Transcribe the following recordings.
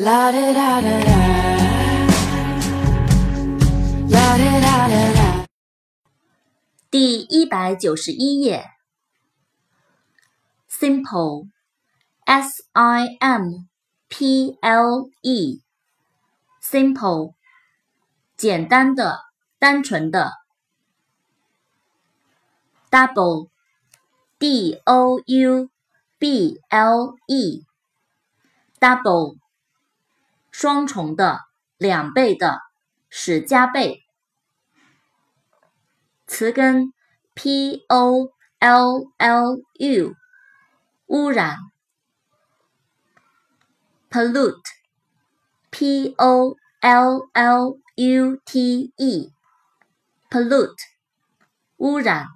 La da da da da. La da da da da. 第一百九十一页。Simple，S I M P L E，simple，简单的、单纯的。Double，D O U B L E，double， 双重的、两倍的，使加倍。词根 P O L L U，污染。Pollute，P O L L U T E，Pollute，污染。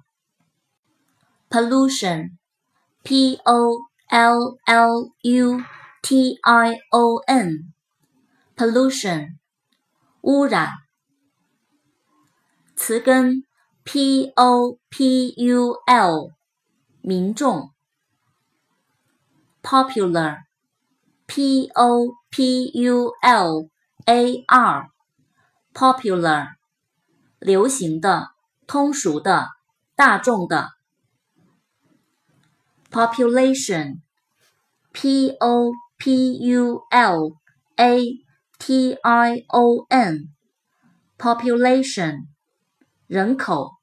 Pollution，P O L L U T I O N n，pollution，污染。词根 p o p u l，民众。popular，p o p u l a r，popular，流行的、通俗的、大众的。population，p o p u l a t i o n，population，人口。